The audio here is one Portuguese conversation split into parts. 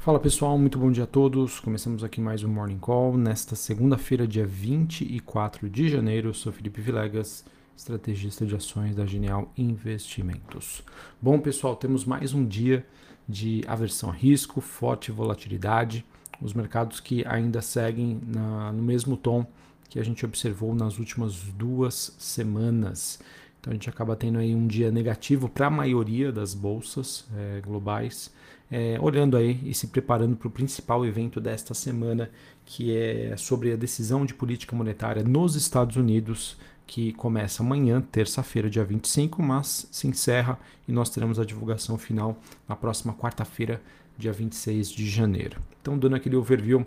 Fala pessoal, muito bom dia a todos. Começamos aqui mais um Morning Call nesta segunda-feira, dia 24 de janeiro. Eu sou Felipe Vilegas, estrategista de ações da Genial Investimentos. Bom pessoal, temos mais um dia de aversão a risco, forte volatilidade. Os mercados que ainda seguem na, no mesmo tom que a gente observou nas últimas duas semanas. Então a gente acaba tendo aí um dia negativo para a maioria das bolsas é, globais, é, olhando aí e se preparando para o principal evento desta semana, que é sobre a decisão de política monetária nos Estados Unidos, que começa amanhã, terça-feira, dia 25, mas se encerra e nós teremos a divulgação final na próxima quarta-feira, dia 26 de janeiro. Então, dando aquele overview,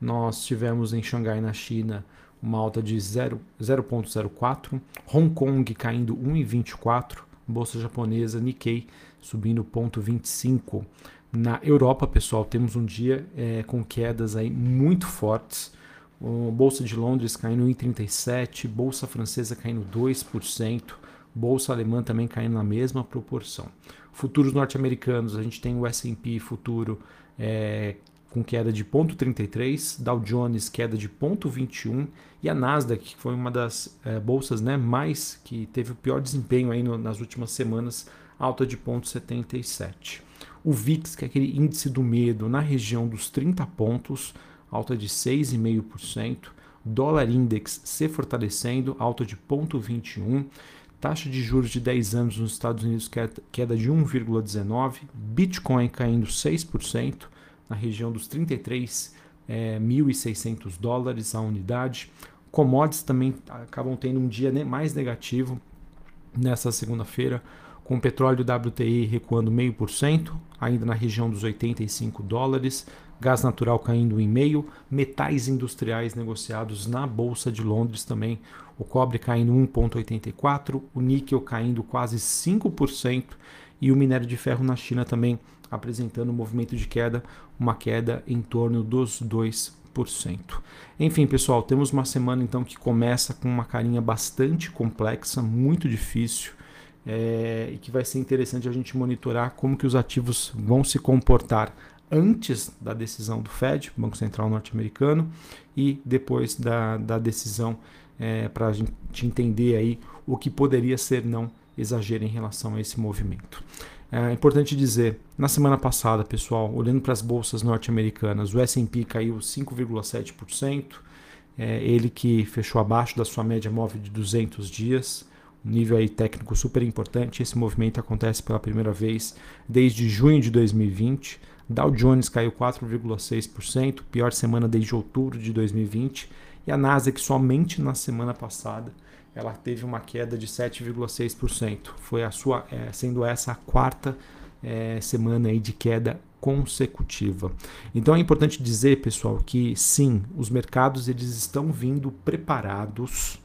nós tivemos em Xangai, na China, uma alta de 0,04, Hong Kong caindo 1,24, bolsa japonesa Nikkei subindo 0,25. Na Europa, pessoal, temos um dia é, com quedas aí muito fortes. O bolsa de Londres caindo 1,37, bolsa francesa caindo 2%, bolsa alemã também caindo na mesma proporção. Futuros norte-americanos, a gente tem o S&P futuro é, com queda de 0,33, Dow Jones queda de 0,21 e a Nasdaq, que foi uma das é, bolsas né, mais que teve o pior desempenho aí no, nas últimas semanas, alta de 0,77. O VIX, que é aquele índice do medo, na região dos 30 pontos, alta de 6,5%. Dólar Index se fortalecendo, alta de 0,21%. Taxa de juros de 10 anos nos Estados Unidos queda de 1,19%. Bitcoin caindo 6% na região dos 33.600 é, 1.600 dólares a unidade. Commodities também acabam tendo um dia mais negativo nessa segunda-feira, com o petróleo WTI recuando 0,5%, ainda na região dos 85 dólares, gás natural caindo em meio, metais industriais negociados na Bolsa de Londres também, o cobre caindo 1,84%, o níquel caindo quase 5% e o minério de ferro na China também apresentando um movimento de queda, uma queda em torno dos 2%. Enfim, pessoal, temos uma semana então que começa com uma carinha bastante complexa, muito difícil, é, e que vai ser interessante a gente monitorar como que os ativos vão se comportar antes da decisão do Fed, Banco Central norte-americano, e depois da, da decisão é, para a gente entender aí o que poderia ser não exagero em relação a esse movimento. É importante dizer, na semana passada, pessoal, olhando para as bolsas norte-americanas, o S&P caiu 5,7%, é, ele que fechou abaixo da sua média móvel de 200 dias, um nível aí técnico super importante. Esse movimento acontece pela primeira vez desde junho de 2020. Dow Jones caiu 4,6%, pior semana desde outubro de 2020, e a Nasdaq somente na semana passada ela teve uma queda de 7,6%. Foi a sua, é, sendo essa a quarta é, semana aí de queda consecutiva. Então é importante dizer, pessoal, que sim, os mercados eles estão vindo preparados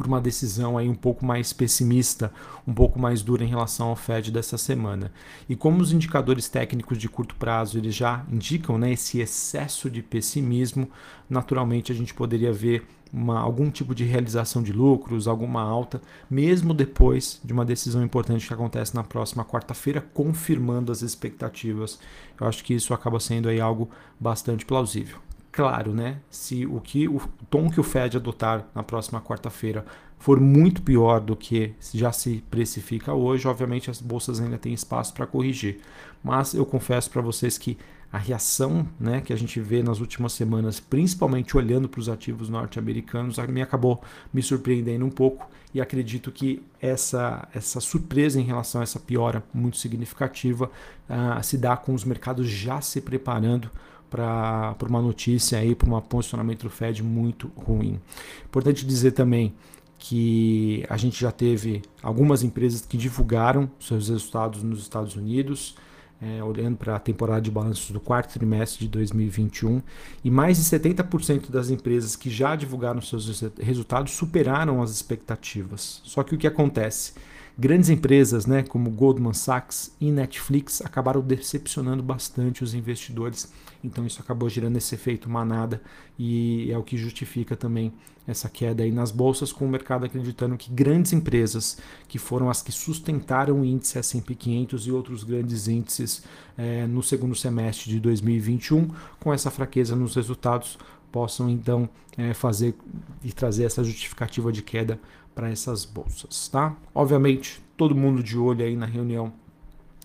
por uma decisão aí um pouco mais pessimista, um pouco mais dura em relação ao Fed dessa semana. E como os indicadores técnicos de curto prazo eles já indicam né, esse excesso de pessimismo, naturalmente a gente poderia ver uma, algum tipo de realização de lucros, alguma alta, mesmo depois de uma decisão importante que acontece na próxima quarta-feira, confirmando as expectativas. Eu acho que isso acaba sendo aí algo bastante plausível claro, né? Se o que o tom que o Fed adotar na próxima quarta-feira for muito pior do que já se precifica hoje, obviamente as bolsas ainda têm espaço para corrigir. Mas eu confesso para vocês que a reação né, que a gente vê nas últimas semanas, principalmente olhando para os ativos norte-americanos, me acabou me surpreendendo um pouco e acredito que essa, essa surpresa em relação a essa piora muito significativa uh, se dá com os mercados já se preparando para uma notícia aí, para um posicionamento do Fed muito ruim. Importante dizer também que a gente já teve algumas empresas que divulgaram seus resultados nos Estados Unidos, é, olhando para a temporada de balanços do quarto trimestre de 2021, e mais de 70% das empresas que já divulgaram seus resultados superaram as expectativas. Só que o que acontece? Grandes empresas né, como Goldman Sachs e Netflix acabaram decepcionando bastante os investidores, então isso acabou gerando esse efeito manada e é o que justifica também essa queda aí nas bolsas, com o mercado acreditando que grandes empresas, que foram as que sustentaram o índice S&P 500 e outros grandes índices é, no segundo semestre de 2021, com essa fraqueza nos resultados, possam então é, fazer e trazer essa justificativa de queda para essas bolsas, tá? Obviamente, todo mundo de olho aí na reunião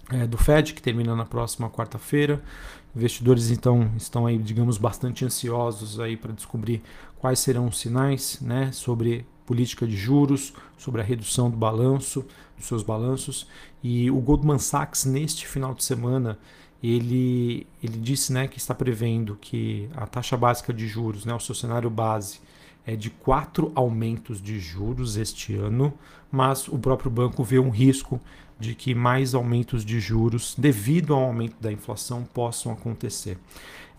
é, do Fed, que termina na próxima quarta-feira. Investidores então estão aí, digamos, bastante ansiosos aí para descobrir quais serão os sinais, né, sobre política de juros, sobre a redução do balanço, dos seus balanços. E o Goldman Sachs neste final de semana ele, ele disse né, que está prevendo que a taxa básica de juros, né, o seu cenário base, é de quatro aumentos de juros este ano, mas o próprio banco vê um risco de que mais aumentos de juros, devido ao aumento da inflação, possam acontecer.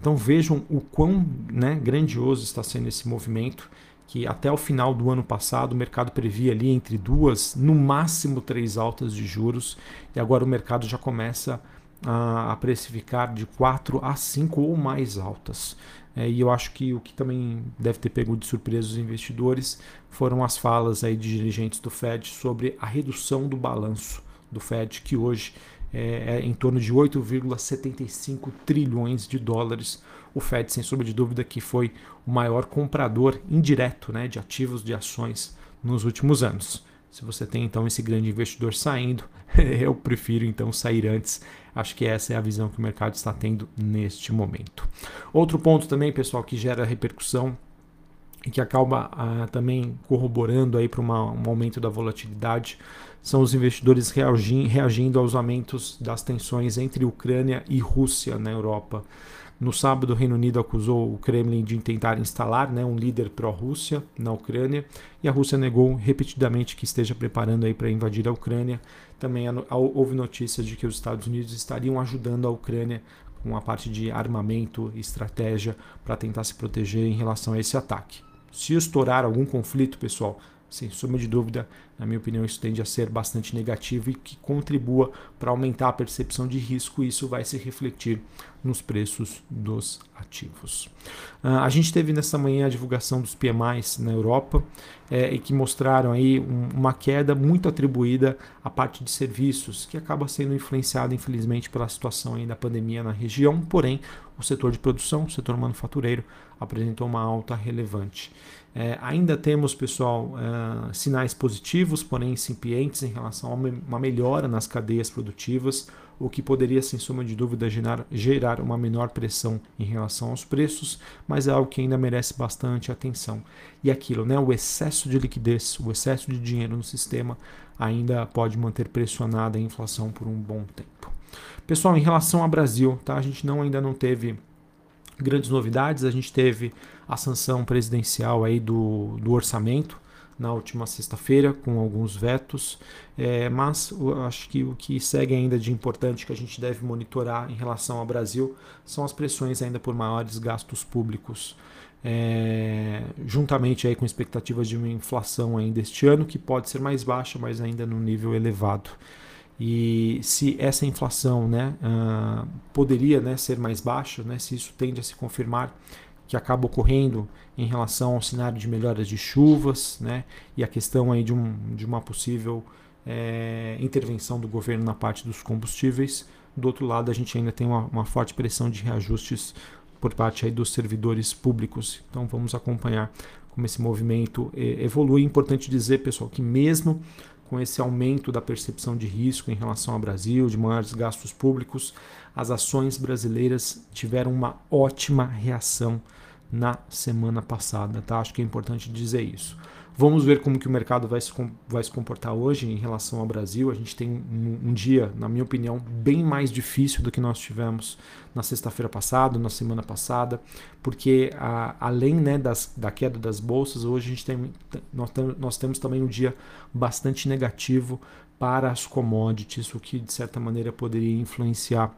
Então vejam o quão né, grandioso está sendo esse movimento, que até o final do ano passado o mercado previa ali entre duas, no máximo três altas de juros, e agora o mercado já começa a, precificar de quatro a cinco ou mais altas. É, e eu acho que o que também deve ter pego de surpresa os investidores foram as falas aí de dirigentes do Fed sobre a redução do balanço do Fed, que hoje é, é em torno de 8,75 trilhões de dólares. O Fed, sem sombra de dúvida, que foi o maior comprador indireto né, de ativos de ações nos últimos anos. Se você tem então esse grande investidor saindo, eu prefiro então sair antes. Acho que essa é a visão que o mercado está tendo neste momento. Outro ponto também, pessoal, que gera repercussão que acaba ah, também corroborando para um aumento da volatilidade são os investidores reagindo, reagindo aos aumentos das tensões entre Ucrânia e Rússia na Europa. No sábado, o Reino Unido acusou o Kremlin de tentar instalar né, um líder pró-Rússia na Ucrânia e a Rússia negou repetidamente que esteja preparando para invadir a Ucrânia. Também houve notícias de que os Estados Unidos estariam ajudando a Ucrânia com a parte de armamento e estratégia para tentar se proteger em relação a esse ataque. Se estourar algum conflito, pessoal, sem sombra de dúvida, na minha opinião, isso tende a ser bastante negativo e que contribua para aumentar a percepção de risco e isso vai se refletir nos preços dos ativos. Uh, a gente teve nessa manhã a divulgação dos PMIs na Europa é, e que mostraram aí um, uma queda muito atribuída à parte de serviços, que acaba sendo influenciada, infelizmente, pela situação aí da pandemia na região, porém, o setor de produção, o setor manufatureiro, apresentou uma alta relevante. É, ainda temos, pessoal, é, sinais positivos, porém incipientes em relação a uma melhora nas cadeias produtivas, o que poderia, sem soma de dúvida, gerar, gerar uma menor pressão em relação aos preços, mas é algo que ainda merece bastante atenção. E aquilo, né, o excesso de liquidez, o excesso de dinheiro no sistema ainda pode manter pressionada a inflação por um bom tempo. Pessoal, em relação ao Brasil, tá? a gente não, ainda não teve grandes novidades. A gente teve a sanção presidencial aí do, do orçamento na última sexta-feira, com alguns vetos, é, mas acho que o que segue ainda de importante que a gente deve monitorar em relação ao Brasil são as pressões ainda por maiores gastos públicos. É, juntamente aí com expectativas de uma inflação ainda este ano, que pode ser mais baixa, mas ainda num nível elevado. E se essa inflação né, uh, poderia né, ser mais baixa, né, se isso tende a se confirmar, que acaba ocorrendo em relação ao cenário de melhoras de chuvas né, e a questão aí de, um, de uma possível é, intervenção do governo na parte dos combustíveis. Do outro lado, a gente ainda tem uma, uma forte pressão de reajustes por parte aí dos servidores públicos. Então vamos acompanhar como esse movimento eh, evolui. Importante dizer, pessoal, que mesmo com esse aumento da percepção de risco em relação ao Brasil, de maiores gastos públicos, as ações brasileiras tiveram uma ótima reação na semana passada, tá? Acho que é importante dizer isso. Vamos ver como que o mercado vai se, vai se comportar hoje em relação ao Brasil. A gente tem um, um dia, na minha opinião, bem mais difícil do que nós tivemos na sexta-feira passada, na semana passada, porque a, além né, das, da queda das bolsas, hoje a gente tem, nós, nós temos também um dia bastante negativo para as commodities, o que de certa maneira poderia influenciar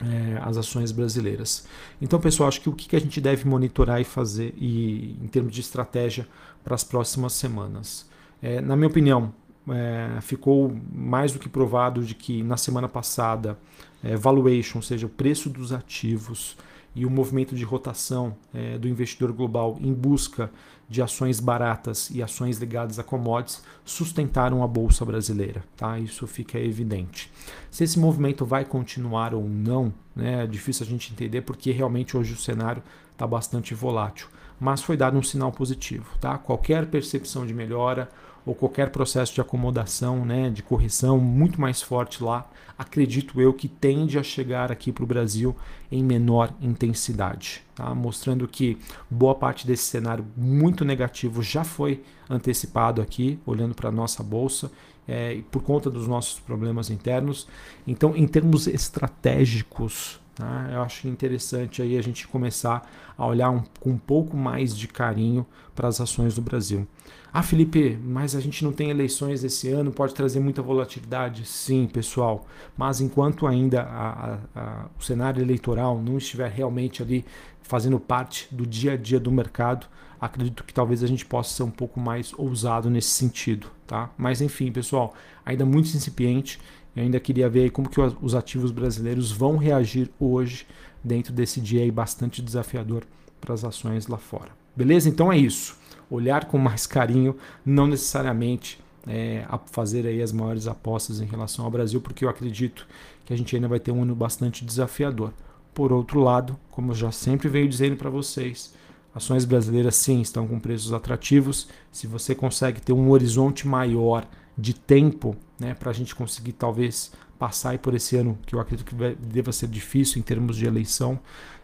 é, as ações brasileiras. Então, pessoal, acho que o que a gente deve monitorar e fazer e, em termos de estratégia para as próximas semanas? É, na minha opinião, é, ficou mais do que provado de que na semana passada, é, valuation, ou seja, o preço dos ativos e o movimento de rotação é, do investidor global em busca de ações baratas e ações ligadas a commodities sustentaram a bolsa brasileira, tá? Isso fica evidente. Se esse movimento vai continuar ou não, né, é difícil a gente entender porque realmente hoje o cenário está bastante volátil, mas foi dado um sinal positivo, tá? Qualquer percepção de melhora ou qualquer processo de acomodação, né, de correção muito mais forte lá, acredito eu que tende a chegar aqui para o Brasil em menor intensidade, tá? mostrando que boa parte desse cenário muito negativo já foi antecipado aqui, olhando para a nossa bolsa, é, por conta dos nossos problemas internos. Então, em termos estratégicos, tá? eu acho interessante aí a gente começar a olhar um, com um pouco mais de carinho para as ações do Brasil. Ah, Felipe, mas a gente não tem eleições esse ano, pode trazer muita volatilidade? Sim, pessoal, mas enquanto ainda a, a, a, o cenário eleitoral não estiver realmente ali fazendo parte do dia a dia do mercado, acredito que talvez a gente possa ser um pouco mais ousado nesse sentido, tá? Mas enfim, pessoal, ainda muito incipiente, eu ainda queria ver como que os ativos brasileiros vão reagir hoje dentro desse dia aí bastante desafiador para as ações lá fora. Beleza? Então é isso olhar com mais carinho, não necessariamente é, a fazer aí as maiores apostas em relação ao Brasil, porque eu acredito que a gente ainda vai ter um ano bastante desafiador. Por outro lado, como eu já sempre venho dizendo para vocês, ações brasileiras sim estão com preços atrativos. Se você consegue ter um horizonte maior de tempo, né, para a gente conseguir talvez passar por esse ano que eu acredito que vai, deva ser difícil em termos de eleição,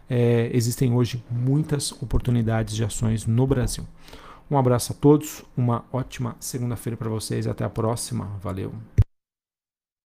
é, existem hoje muitas oportunidades de ações no Brasil. Um abraço a todos, uma ótima segunda-feira para vocês, até a próxima, valeu!